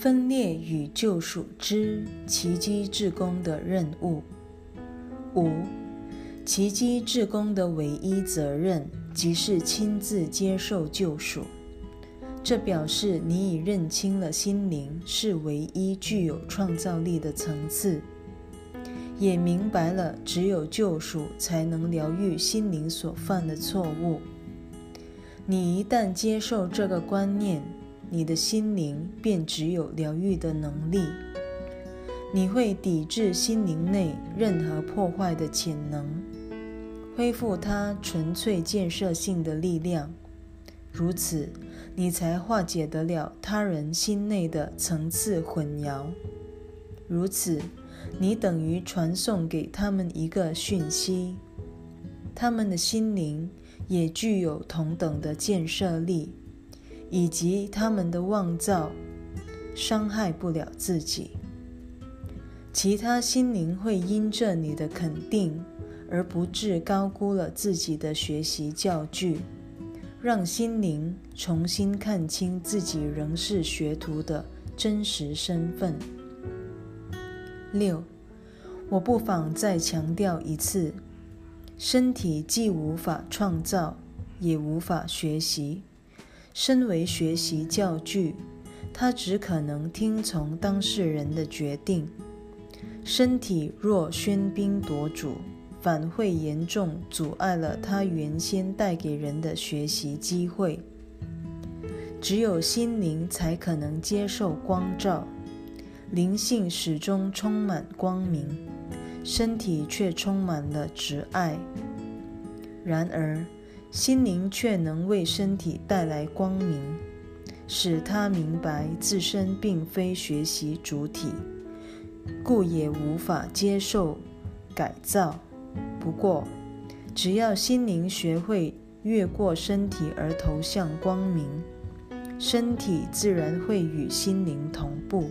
分裂与救赎之奇迹之功的任务。五、奇迹之功的唯一责任，即是亲自接受救赎。这表示你已认清了心灵是唯一具有创造力的层次，也明白了只有救赎才能疗愈心灵所犯的错误。你一旦接受这个观念，你的心灵便只有疗愈的能力。你会抵制心灵内任何破坏的潜能，恢复它纯粹建设性的力量。如此。你才化解得了他人心内的层次混淆。如此，你等于传送给他们一个讯息：他们的心灵也具有同等的建设力，以及他们的妄造伤害不了自己。其他心灵会因着你的肯定而不致高估了自己的学习教具。让心灵重新看清自己仍是学徒的真实身份。六，我不妨再强调一次：身体既无法创造，也无法学习。身为学习教具，他只可能听从当事人的决定。身体若喧宾夺主，反会严重阻碍了他原先带给人的学习机会。只有心灵才可能接受光照，灵性始终充满光明，身体却充满了执爱。然而，心灵却能为身体带来光明，使他明白自身并非学习主体，故也无法接受改造。不过，只要心灵学会越过身体而投向光明，身体自然会与心灵同步。